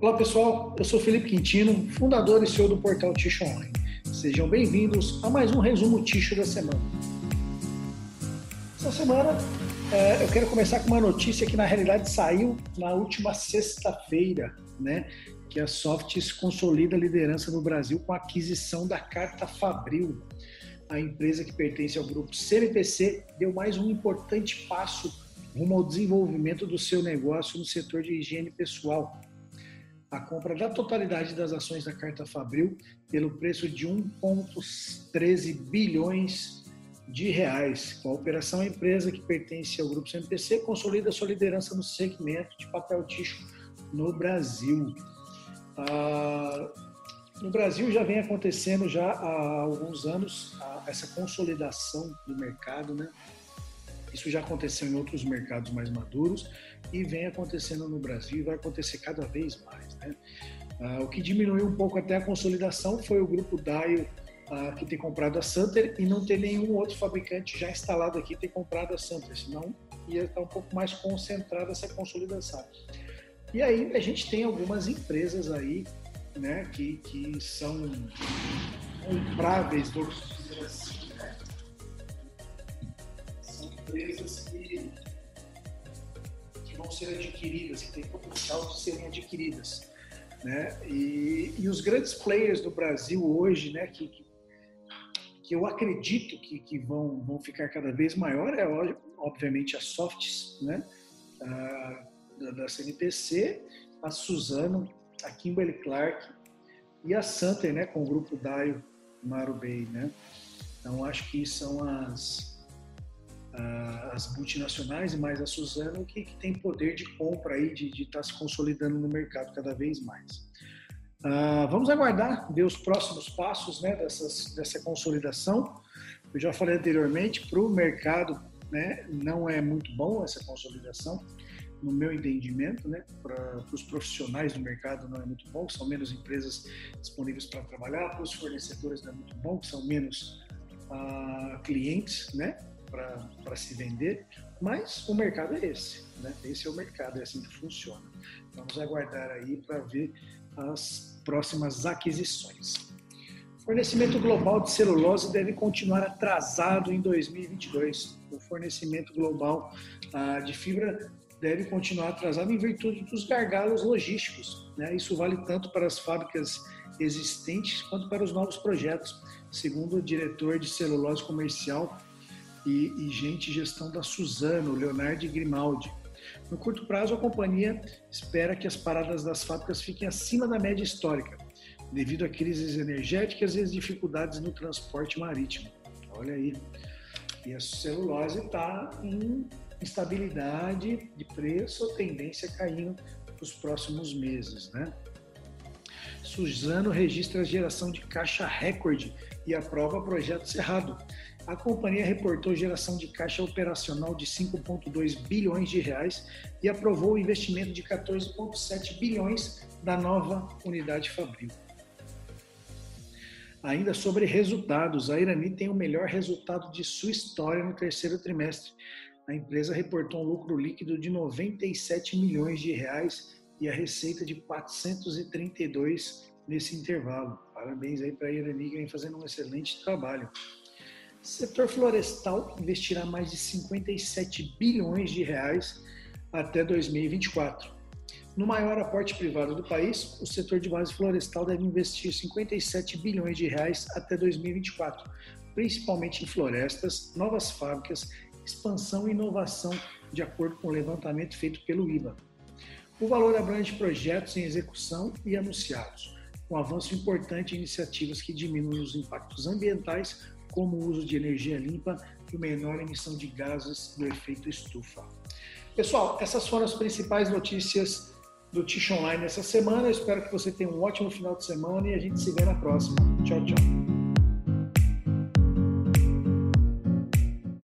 Olá pessoal, eu sou Felipe Quintino, fundador e CEO do portal Ticho Online. Sejam bem-vindos a mais um resumo Ticho da semana. Essa semana é, eu quero começar com uma notícia que na realidade saiu na última sexta-feira, né? Que a Softs consolida a liderança no Brasil com a aquisição da Carta Fabril. A empresa que pertence ao grupo CMPC deu mais um importante passo rumo ao desenvolvimento do seu negócio no setor de higiene pessoal a compra da totalidade das ações da Carta Fabril pelo preço de 1,13 bilhões de reais. Com a operação, a empresa que pertence ao grupo CMPC consolida sua liderança no segmento de papel ticho no Brasil. Ah, no Brasil já vem acontecendo já há alguns anos essa consolidação do mercado, né? Isso já aconteceu em outros mercados mais maduros e vem acontecendo no Brasil e vai acontecer cada vez mais. Né? Ah, o que diminuiu um pouco até a consolidação foi o grupo Daio ah, que tem comprado a Santer e não ter nenhum outro fabricante já instalado aqui ter comprado a Santer, senão ia estar um pouco mais concentrada essa consolidação. E aí a gente tem algumas empresas aí né, que, que são compráveis, vamos dizer assim, né? Empresas que vão ser adquiridas, que têm potencial de serem adquiridas. Né? E, e os grandes players do Brasil hoje, né, que, que, que eu acredito que, que vão, vão ficar cada vez maior, é obviamente a Softs, né, a, da, da CNPC, a Suzano, a Kimberly Clark e a Santer, né, com o grupo Daio Marubei, né. Então acho que são as as multinacionais e mais a Suzano que, que tem poder de compra aí, de estar tá se consolidando no mercado cada vez mais. Uh, vamos aguardar ver os próximos passos né, dessas, dessa consolidação. Eu já falei anteriormente, para o mercado né, não é muito bom essa consolidação, no meu entendimento, né, para os profissionais do mercado não é muito bom, são menos empresas disponíveis para trabalhar, para os fornecedores não é muito bom, são menos uh, clientes, né, para se vender, mas o mercado é esse, né? Esse é o mercado, é assim que funciona. Vamos aguardar aí para ver as próximas aquisições. Fornecimento global de celulose deve continuar atrasado em 2022. O fornecimento global ah, de fibra deve continuar atrasado em virtude dos gargalos logísticos. Né? Isso vale tanto para as fábricas existentes quanto para os novos projetos, segundo o diretor de celulose comercial e, e gente gestão da Suzano, Leonardo Grimaldi. No curto prazo, a companhia espera que as paradas das fábricas fiquem acima da média histórica, devido a crises energéticas e as dificuldades no transporte marítimo. Olha aí. E a celulose está em instabilidade de preço, tendência caindo nos próximos meses, né? Suzano registra geração de caixa recorde e aprova projeto Cerrado, a companhia reportou geração de caixa operacional de 5,2 bilhões de reais e aprovou o investimento de 14,7 bilhões da nova unidade Fabril. Ainda sobre resultados, a Irani tem o melhor resultado de sua história no terceiro trimestre. A empresa reportou um lucro líquido de 97 milhões de reais e a receita de 432 nesse intervalo. Parabéns aí para a Irani que vem fazendo um excelente trabalho. O setor florestal investirá mais de 57 bilhões de reais até 2024. No maior aporte privado do país, o setor de base florestal deve investir 57 bilhões de reais até 2024, principalmente em florestas, novas fábricas, expansão e inovação, de acordo com o levantamento feito pelo IBA. O valor abrange projetos em execução e anunciados, com avanço importante em iniciativas que diminuem os impactos ambientais, como o uso de energia limpa e menor emissão de gases do efeito estufa. Pessoal, essas foram as principais notícias do Tish Online essa semana. Eu espero que você tenha um ótimo final de semana e a gente se vê na próxima. Tchau, tchau.